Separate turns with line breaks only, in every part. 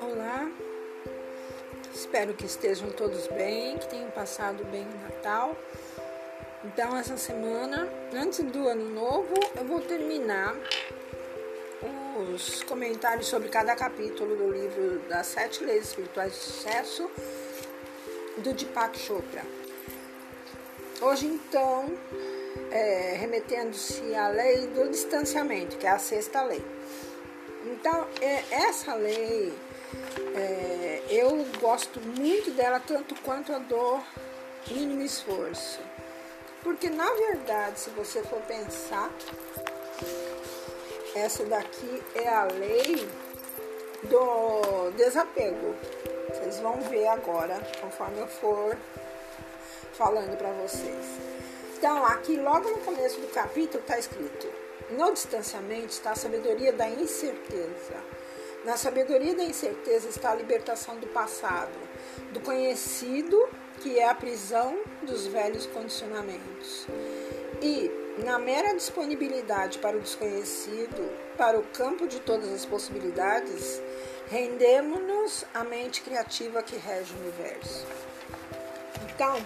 Olá, espero que estejam todos bem, que tenham passado bem o Natal. Então, essa semana, antes do ano novo, eu vou terminar os comentários sobre cada capítulo do livro das Sete Leis Espirituais de Sucesso do Deepak Chopra. Hoje, então, é, remetendo-se à lei do distanciamento, que é a sexta lei. Então, é, essa lei, é, eu gosto muito dela tanto quanto a do mínimo esforço. Porque, na verdade, se você for pensar, essa daqui é a lei do desapego. Vocês vão ver agora, conforme eu for falando para vocês. Então, aqui logo no começo do capítulo está escrito: No distanciamento está a sabedoria da incerteza. Na sabedoria da incerteza está a libertação do passado, do conhecido, que é a prisão dos velhos condicionamentos. E na mera disponibilidade para o desconhecido, para o campo de todas as possibilidades, rendemos-nos à mente criativa que rege o universo. Então,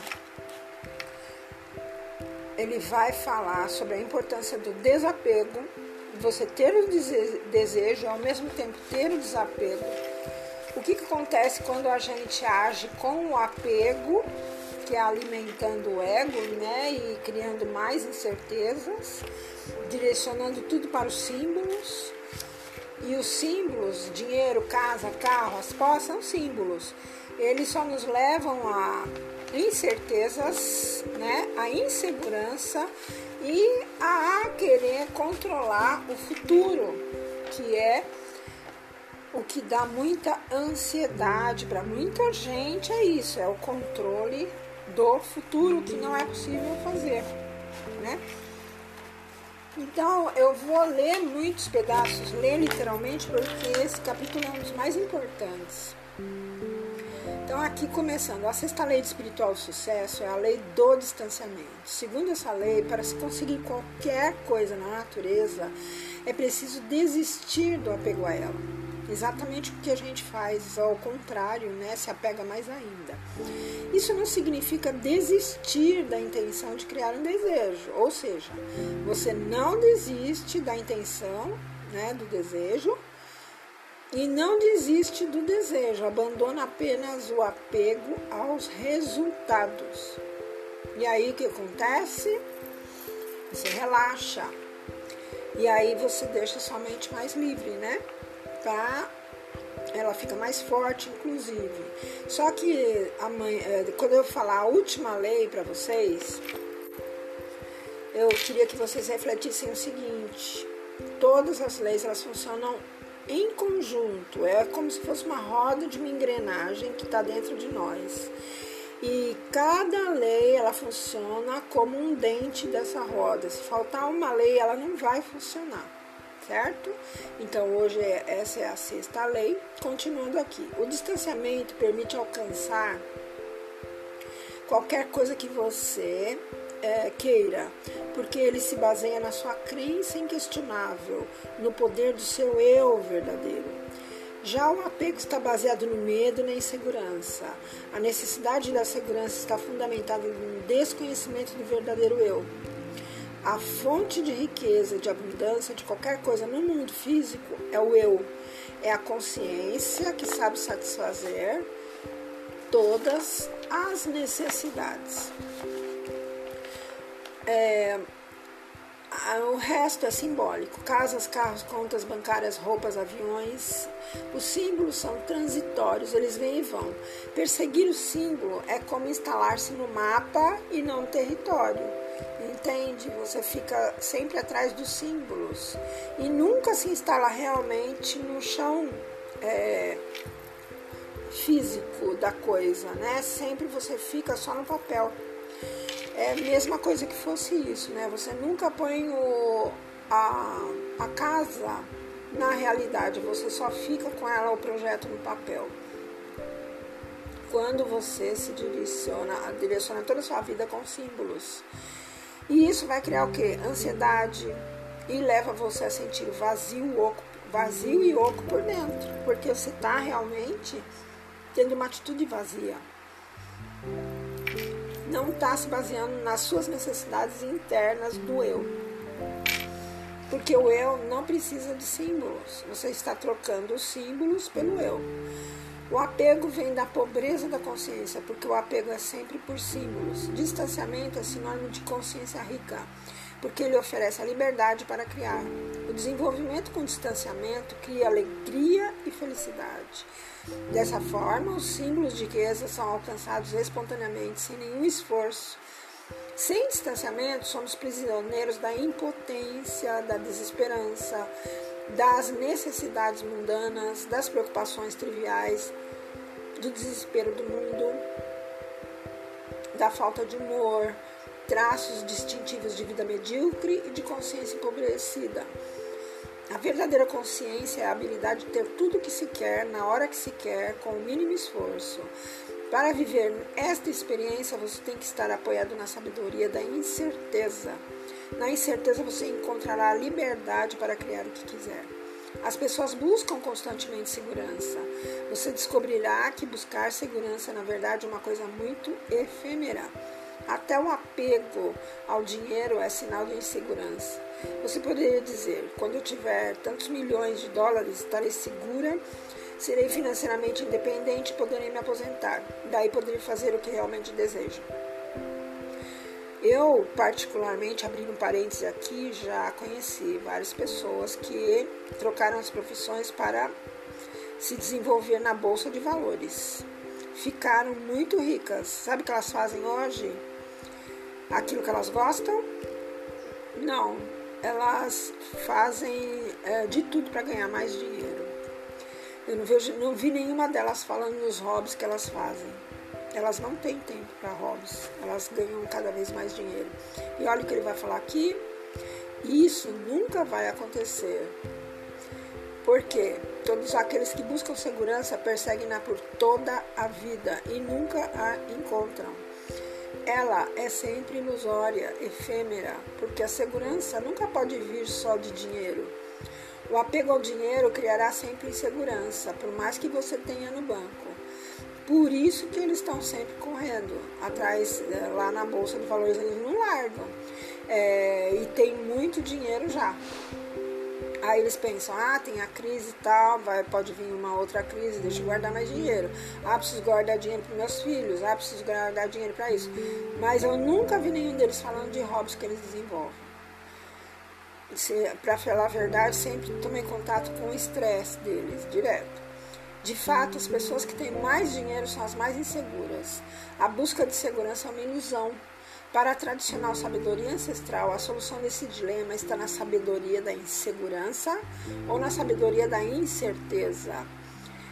ele vai falar sobre a importância do desapego, você ter o desejo e ao mesmo tempo ter o desapego. O que, que acontece quando a gente age com o apego que é alimentando o ego, né, e criando mais incertezas, direcionando tudo para os símbolos. E os símbolos, dinheiro, casa, carro, as posses, são símbolos. Eles só nos levam a incertezas, né, a insegurança e a querer controlar o futuro, que é o que dá muita ansiedade para muita gente é isso, é o controle do futuro que não é possível fazer, né? Então eu vou ler muitos pedaços, ler literalmente, porque esse capítulo é um dos mais importantes. Então, aqui começando, a sexta lei espiritual do sucesso é a lei do distanciamento. Segundo essa lei, para se conseguir qualquer coisa na natureza, é preciso desistir do apego a ela exatamente o que a gente faz, ao contrário, né, se apega mais ainda. Isso não significa desistir da intenção de criar um desejo, ou seja, você não desiste da intenção, né, do desejo, e não desiste do desejo, abandona apenas o apego aos resultados. E aí o que acontece? Você relaxa. E aí você deixa sua mente mais livre, né? tá? Ela fica mais forte, inclusive. Só que é, quando eu falar a última lei para vocês, eu queria que vocês refletissem o seguinte: todas as leis elas funcionam em conjunto, é como se fosse uma roda de uma engrenagem que está dentro de nós. E cada lei ela funciona como um dente dessa roda. Se faltar uma lei, ela não vai funcionar certo? Então hoje é, essa é a sexta lei. Continuando aqui, o distanciamento permite alcançar qualquer coisa que você é, queira, porque ele se baseia na sua crença inquestionável, no poder do seu eu verdadeiro. Já o apego está baseado no medo e na insegurança. A necessidade da segurança está fundamentada no desconhecimento do verdadeiro eu. A fonte de riqueza, de abundância de qualquer coisa no mundo físico é o eu. É a consciência que sabe satisfazer todas as necessidades. É, o resto é simbólico: casas, carros, contas bancárias, roupas, aviões. Os símbolos são transitórios, eles vêm e vão. Perseguir o símbolo é como instalar-se no mapa e não território entende, você fica sempre atrás dos símbolos e nunca se instala realmente no chão é, físico da coisa, né? Sempre você fica só no papel. É a mesma coisa que fosse isso, né? Você nunca põe o, a, a casa na realidade, você só fica com ela, o projeto no papel. Quando você se direciona, direciona toda a sua vida com símbolos. E isso vai criar o que? Ansiedade e leva você a sentir vazio, oco, vazio e oco por dentro, porque você está realmente tendo uma atitude vazia. Não está se baseando nas suas necessidades internas do eu. Porque o eu não precisa de símbolos. Você está trocando os símbolos pelo eu. O apego vem da pobreza da consciência, porque o apego é sempre por símbolos. Distanciamento é sinônimo de consciência rica, porque ele oferece a liberdade para criar. O desenvolvimento com distanciamento cria alegria e felicidade. Dessa forma, os símbolos de riqueza são alcançados espontaneamente, sem nenhum esforço. Sem distanciamento, somos prisioneiros da impotência, da desesperança, das necessidades mundanas, das preocupações triviais, do desespero do mundo, da falta de humor, traços distintivos de vida medíocre e de consciência empobrecida. A verdadeira consciência é a habilidade de ter tudo o que se quer, na hora que se quer, com o mínimo esforço. Para viver esta experiência, você tem que estar apoiado na sabedoria da incerteza. Na incerteza, você encontrará a liberdade para criar o que quiser. As pessoas buscam constantemente segurança. Você descobrirá que buscar segurança, na verdade, é uma coisa muito efêmera. Até o apego ao dinheiro é sinal de insegurança. Você poderia dizer: quando eu tiver tantos milhões de dólares, estarei segura, serei financeiramente independente e poderei me aposentar. Daí poderei fazer o que realmente desejo. Eu, particularmente, abrindo um parênteses aqui, já conheci várias pessoas que trocaram as profissões para se desenvolver na bolsa de valores. Ficaram muito ricas. Sabe o que elas fazem hoje? Aquilo que elas gostam? Não, elas fazem é, de tudo para ganhar mais dinheiro. Eu não, vejo, não vi nenhuma delas falando nos hobbies que elas fazem. Elas não têm tempo para hobbies, elas ganham cada vez mais dinheiro. E olha o que ele vai falar aqui: isso nunca vai acontecer. Porque todos aqueles que buscam segurança perseguem-na por toda a vida e nunca a encontram ela é sempre ilusória, efêmera, porque a segurança nunca pode vir só de dinheiro. O apego ao dinheiro criará sempre insegurança, por mais que você tenha no banco. Por isso que eles estão sempre correndo atrás, é, lá na Bolsa de Valores, eles não largam. É, e tem muito dinheiro já. Aí eles pensam, ah, tem a crise e tal, vai, pode vir uma outra crise, deixa eu guardar mais dinheiro. Ah, preciso guardar dinheiro para meus filhos, ah, preciso guardar dinheiro para isso. Mas eu nunca vi nenhum deles falando de hobbies que eles desenvolvem. Para falar a verdade, sempre tomei contato com o estresse deles, direto. De fato, as pessoas que têm mais dinheiro são as mais inseguras. A busca de segurança é uma ilusão para a tradicional sabedoria ancestral, a solução desse dilema está na sabedoria da insegurança ou na sabedoria da incerteza.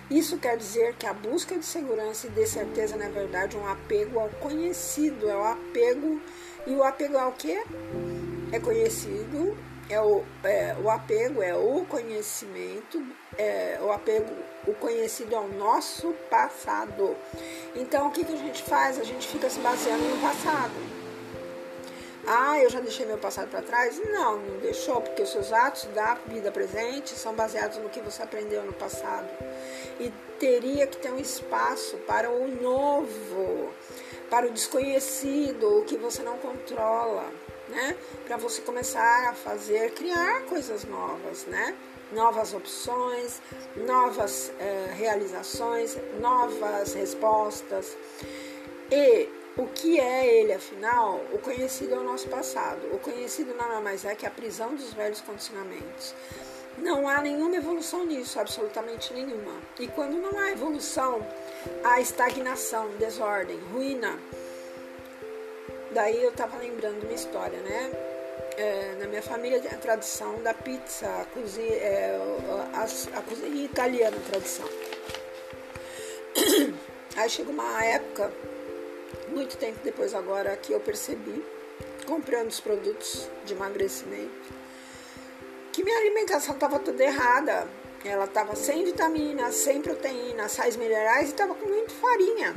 Isso quer dizer que a busca de segurança e de certeza, na verdade, é um apego ao conhecido, é o apego. E o apego ao que? É conhecido, é o, é, o apego é o conhecimento, é, o apego, o conhecido ao nosso passado. Então, o que, que a gente faz? A gente fica se baseando no passado. Ah, eu já deixei meu passado para trás? Não, não deixou, porque os seus atos da vida presente são baseados no que você aprendeu no passado. E teria que ter um espaço para o novo, para o desconhecido, o que você não controla, né? Para você começar a fazer, criar coisas novas, né? Novas opções, novas eh, realizações, novas respostas. E o que é ele, afinal? O conhecido é o nosso passado. O conhecido nada mais é que a prisão dos velhos condicionamentos. Não há nenhuma evolução nisso, absolutamente nenhuma. E quando não há evolução, há estagnação, desordem, ruína. Daí eu estava lembrando uma história, né? É, na minha família a tradição da pizza, a cozinha, é, a, a cozinha italiana, a tradição. Aí chegou uma época muito tempo depois agora que eu percebi, comprando os produtos de emagrecimento, que minha alimentação estava toda errada. Ela estava sem vitamina, sem proteína, sais minerais e estava com muito farinha.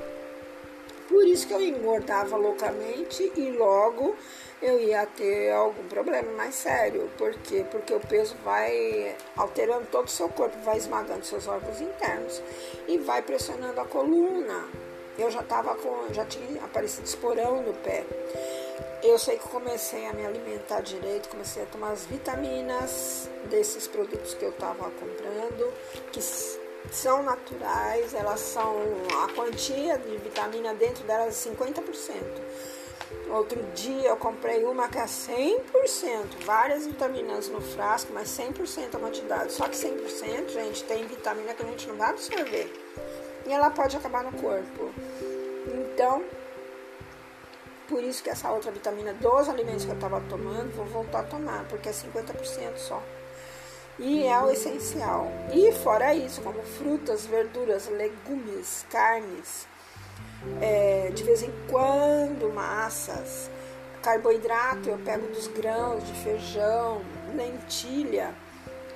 Por isso que eu engordava loucamente e logo eu ia ter algum problema mais sério. Por quê? Porque o peso vai alterando todo o seu corpo, vai esmagando seus órgãos internos e vai pressionando a coluna. Eu já tava com, já tinha aparecido esporão no pé. Eu sei que comecei a me alimentar direito, comecei a tomar as vitaminas desses produtos que eu estava comprando, que são naturais, elas são a quantia de vitamina dentro delas é 50%. Outro dia eu comprei uma que é 100%, várias vitaminas no frasco, mas 100% a quantidade. Só que 100%, gente, tem vitamina que a gente não vai absorver. E ela pode acabar no corpo. Então, por isso que essa outra vitamina dos alimentos que eu estava tomando, vou voltar a tomar, porque é 50% só. E é o essencial. E fora isso, como frutas, verduras, legumes, carnes, é, de vez em quando massas, carboidrato eu pego dos grãos de feijão, lentilha,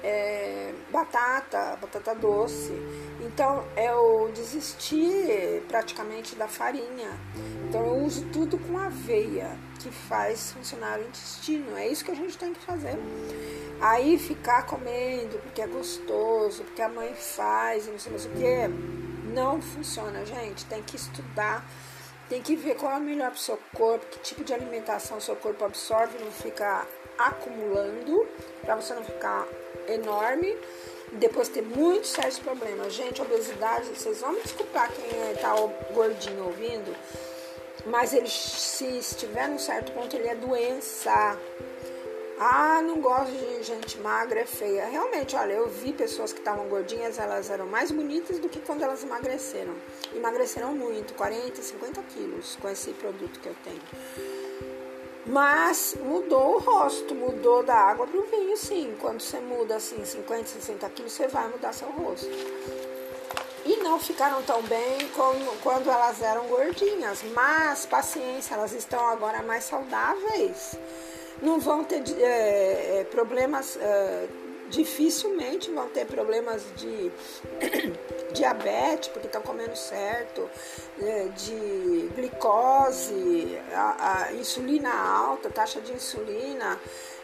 é, batata, batata doce. Então eu desisti praticamente da farinha. Então eu uso tudo com aveia, que faz funcionar o intestino. É isso que a gente tem que fazer. Aí ficar comendo porque é gostoso, porque a mãe faz, não sei mais o que não funciona, gente. Tem que estudar, tem que ver qual é o melhor para o seu corpo, que tipo de alimentação seu corpo absorve, não ficar acumulando, para você não ficar enorme e depois ter muitos sérios problemas. Gente, obesidade, vocês vão me desculpar quem está gordinho ouvindo, mas ele, se estiver num certo ponto, ele é doença. Ah, não gosto de gente magra, é feia. Realmente, olha, eu vi pessoas que estavam gordinhas, elas eram mais bonitas do que quando elas emagreceram. Emagreceram muito, 40, 50 quilos com esse produto que eu tenho. Mas mudou o rosto, mudou da água para o vinho, sim. Quando você muda assim 50, 60 quilos, você vai mudar seu rosto. E não ficaram tão bem como quando elas eram gordinhas. Mas paciência, elas estão agora mais saudáveis não vão ter é, problemas, é, dificilmente vão ter problemas de diabetes, porque estão comendo certo, é, de glicose, a, a insulina alta, taxa de insulina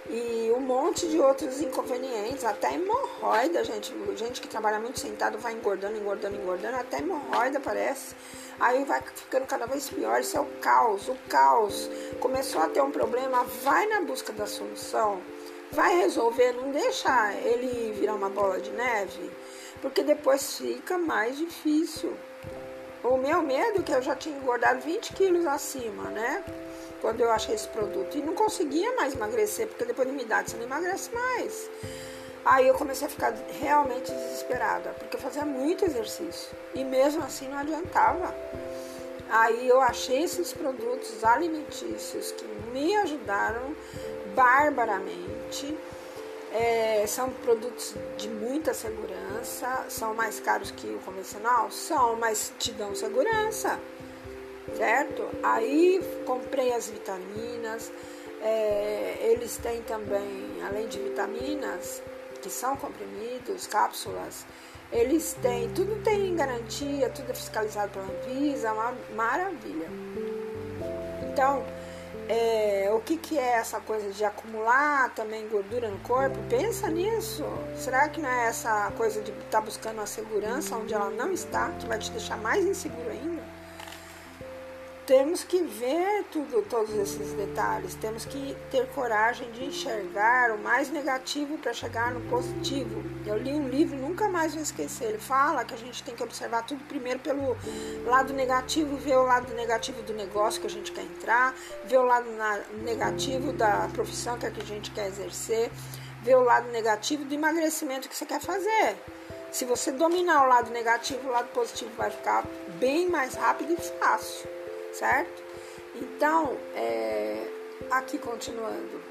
e um monte de outros inconvenientes, até hemorroida, gente. Gente que trabalha muito sentado vai engordando, engordando, engordando, até hemorroida aparece. Aí vai ficando cada vez pior. Isso é o caos, o caos. Começou a ter um problema, vai na busca da solução, vai resolver, não deixa ele virar uma bola de neve, porque depois fica mais difícil. O meu medo é que eu já tinha engordado 20 quilos acima, né? Quando eu achei esse produto. E não conseguia mais emagrecer, porque depois de uma idade você não emagrece mais. Aí eu comecei a ficar realmente desesperada, porque eu fazia muito exercício e mesmo assim não adiantava. Aí eu achei esses produtos alimentícios que me ajudaram barbaramente. É, são produtos de muita segurança, são mais caros que o convencional? São, mas te dão segurança certo? Aí comprei as vitaminas, é, eles têm também, além de vitaminas, que são comprimidos, cápsulas, eles têm, tudo tem garantia, tudo é fiscalizado pela Anvisa, é uma maravilha. Então, é, o que, que é essa coisa de acumular também gordura no corpo? Pensa nisso. Será que não é essa coisa de estar tá buscando a segurança onde ela não está, que vai te deixar mais inseguro? Temos que ver tudo, todos esses detalhes, temos que ter coragem de enxergar o mais negativo para chegar no positivo. Eu li um livro, nunca mais vou esquecer. Ele fala que a gente tem que observar tudo primeiro pelo lado negativo, ver o lado negativo do negócio que a gente quer entrar, ver o lado negativo da profissão que, a gente quer exercer, ver o lado negativo do emagrecimento que você quer fazer. Se você dominar o lado negativo, o lado positivo vai ficar bem mais rápido e fácil certo? Então, é, aqui continuando,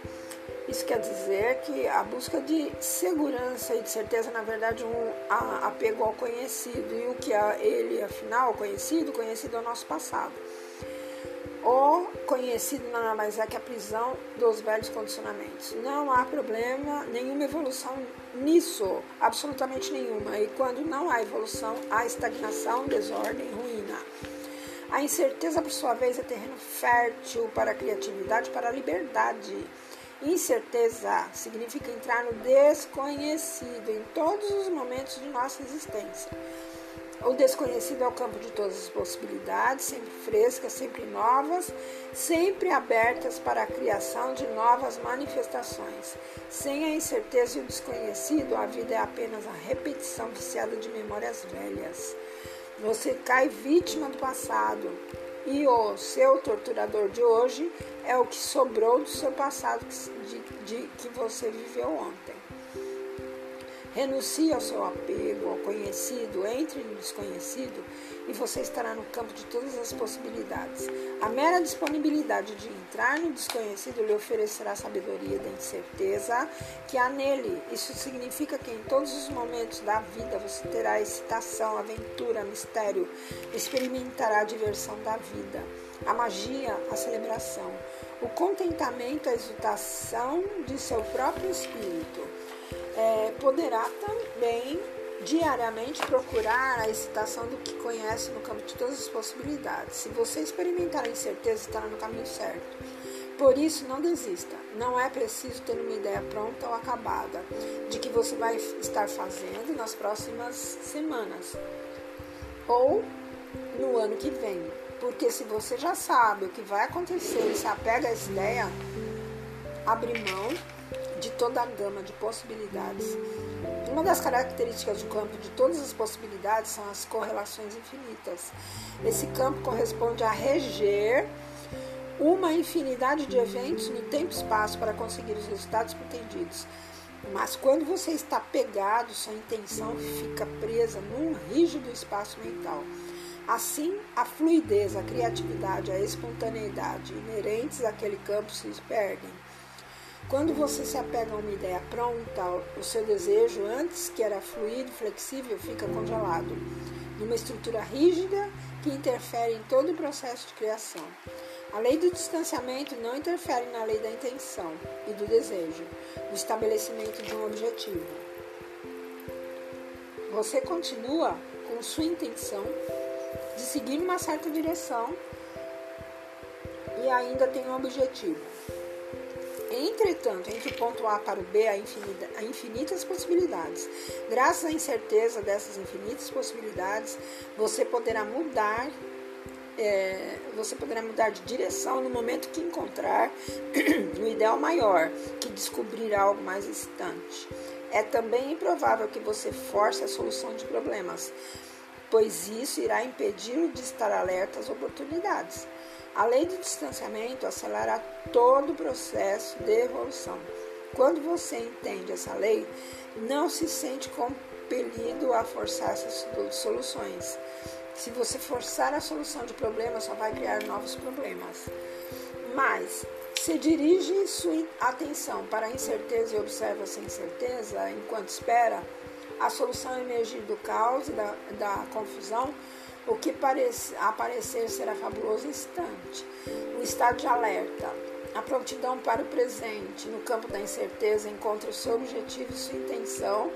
isso quer dizer que a busca de segurança e de certeza, na verdade, um apego ao conhecido e o que é ele, afinal, conhecido, conhecido é o nosso passado. O conhecido nada mais é que a prisão dos velhos condicionamentos. Não há problema, nenhuma evolução nisso, absolutamente nenhuma. E quando não há evolução, há estagnação, desordem, ruína. A incerteza, por sua vez, é terreno fértil para a criatividade, para a liberdade. Incerteza significa entrar no desconhecido em todos os momentos de nossa existência. O desconhecido é o campo de todas as possibilidades, sempre frescas, sempre novas, sempre abertas para a criação de novas manifestações. Sem a incerteza e o desconhecido, a vida é apenas a repetição viciada de memórias velhas. Você cai vítima do passado e o seu torturador de hoje é o que sobrou do seu passado de, de que você viveu ontem. Renuncie ao seu apego ao conhecido, entre no desconhecido e você estará no campo de todas as possibilidades. A mera disponibilidade de entrar no desconhecido lhe oferecerá sabedoria da incerteza que há nele. Isso significa que em todos os momentos da vida você terá excitação, aventura, mistério, experimentará a diversão da vida, a magia, a celebração, o contentamento, a exultação de seu próprio espírito é, poderá também diariamente procurar a excitação do que conhece no campo de todas as possibilidades. Se você experimentar a incerteza, estará no caminho certo. Por isso, não desista. Não é preciso ter uma ideia pronta ou acabada de que você vai estar fazendo nas próximas semanas ou no ano que vem. Porque se você já sabe o que vai acontecer e se apega a essa ideia, abre mão de toda a gama de possibilidades. Uma das características do campo de todas as possibilidades são as correlações infinitas. Esse campo corresponde a reger uma infinidade de eventos no tempo e espaço para conseguir os resultados pretendidos. Mas quando você está pegado, sua intenção fica presa num rígido espaço mental. Assim, a fluidez, a criatividade, a espontaneidade inerentes àquele campo se perdem. Quando você se apega a uma ideia pronta, o seu desejo, antes que era fluido, flexível, fica congelado, numa estrutura rígida que interfere em todo o processo de criação. A lei do distanciamento não interfere na lei da intenção e do desejo, do estabelecimento de um objetivo. Você continua com sua intenção de seguir uma certa direção e ainda tem um objetivo. Entretanto, entre o ponto A para o B há, infinita, há infinitas possibilidades. Graças à incerteza dessas infinitas possibilidades, você poderá mudar é, você poderá mudar de direção no momento que encontrar o ideal maior, que descobrir algo mais excitante. É também improvável que você force a solução de problemas, pois isso irá impedir de estar alerta às oportunidades. A lei do distanciamento acelera todo o processo de evolução. Quando você entende essa lei, não se sente compelido a forçar essas soluções. Se você forçar a solução de problemas, só vai criar novos problemas. Mas, se dirige sua atenção para a incerteza e observa essa incerteza enquanto espera, a solução emergir do caos da, da confusão o que parece, aparecer será fabuloso instante. O estado de alerta, a prontidão para o presente, no campo da incerteza, encontra o seu objetivo e sua intenção,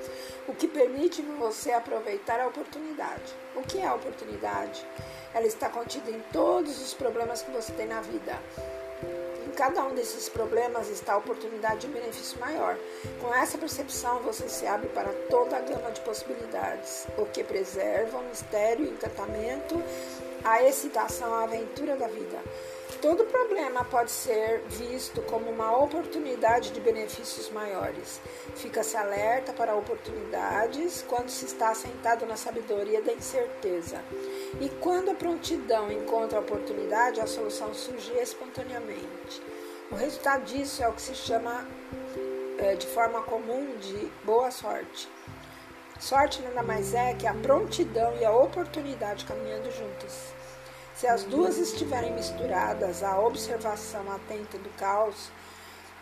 o que permite você aproveitar a oportunidade. O que é a oportunidade? Ela está contida em todos os problemas que você tem na vida cada um desses problemas está a oportunidade de um benefício maior. Com essa percepção, você se abre para toda a gama de possibilidades, o que preserva o mistério, o encantamento, a excitação, a aventura da vida. Todo problema pode ser visto como uma oportunidade de benefícios maiores. Fica-se alerta para oportunidades quando se está sentado na sabedoria da incerteza. E quando a prontidão encontra a oportunidade, a solução surge espontaneamente. O resultado disso é o que se chama é, de forma comum de boa sorte. Sorte nada mais é que a prontidão e a oportunidade caminhando juntas. Se as duas estiverem misturadas, a observação atenta do caos,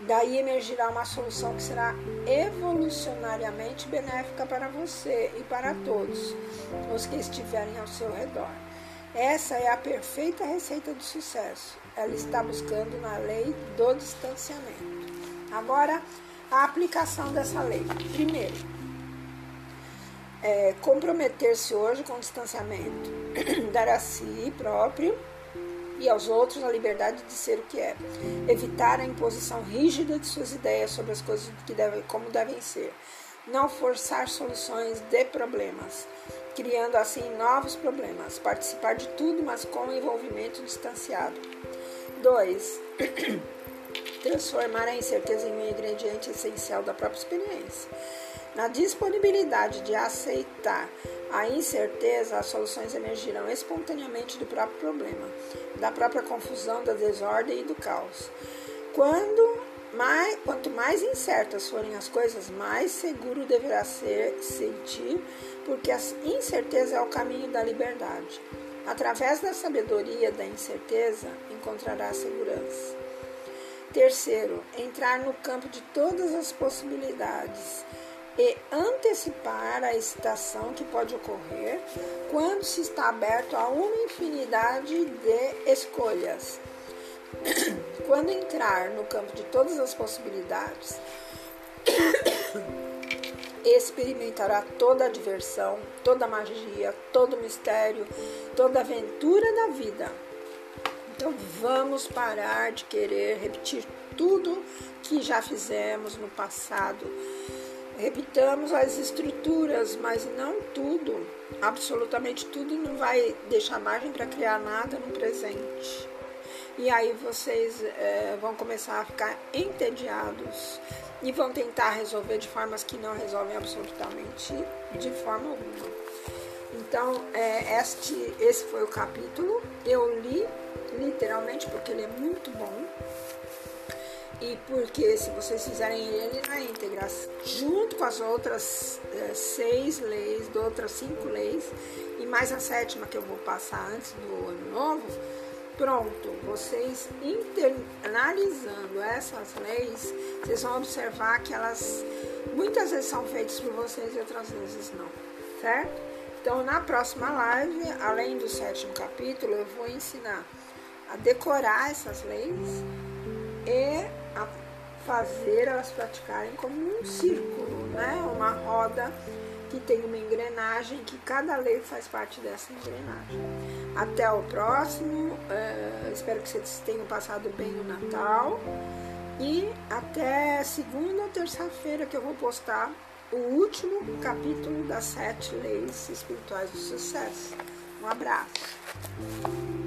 daí emergirá uma solução que será evolucionariamente benéfica para você e para todos os que estiverem ao seu redor. Essa é a perfeita receita do sucesso. Ela está buscando na lei do distanciamento. Agora, a aplicação dessa lei. Primeiro, é, comprometer-se hoje com o distanciamento, dar a si próprio e aos outros a liberdade de ser o que é, evitar a imposição rígida de suas ideias sobre as coisas que devem, como devem ser, não forçar soluções de problemas, criando assim novos problemas, participar de tudo, mas com envolvimento distanciado. 2. Transformar a incerteza em um ingrediente essencial da própria experiência. Na disponibilidade de aceitar a incerteza, as soluções emergirão espontaneamente do próprio problema, da própria confusão, da desordem e do caos. Quando mais, quanto mais incertas forem as coisas, mais seguro deverá ser sentir, porque a incerteza é o caminho da liberdade. Através da sabedoria da incerteza, encontrará segurança. Terceiro, entrar no campo de todas as possibilidades e antecipar a excitação que pode ocorrer quando se está aberto a uma infinidade de escolhas. Quando entrar no campo de todas as possibilidades, experimentará toda a diversão, toda a magia, todo o mistério, toda a aventura da vida. Então vamos parar de querer repetir tudo que já fizemos no passado repitamos as estruturas, mas não tudo, absolutamente tudo não vai deixar margem para criar nada no presente. E aí vocês é, vão começar a ficar entediados e vão tentar resolver de formas que não resolvem absolutamente de forma alguma. Então, é, este, esse foi o capítulo. Eu li literalmente porque ele é muito bom e porque se vocês fizerem ele na íntegra, junto com as outras é, seis leis, de outras cinco leis, e mais a sétima que eu vou passar antes do ano novo, pronto, vocês internalizando essas leis, vocês vão observar que elas muitas vezes são feitas por vocês e outras vezes não, certo? Então, na próxima live, além do sétimo capítulo, eu vou ensinar a decorar essas leis e a fazer elas praticarem como um círculo, né? uma roda que tem uma engrenagem, que cada lei faz parte dessa engrenagem. Até o próximo, uh, espero que vocês tenham passado bem o Natal e até segunda ou terça-feira que eu vou postar o último capítulo das sete leis espirituais do sucesso. Um abraço.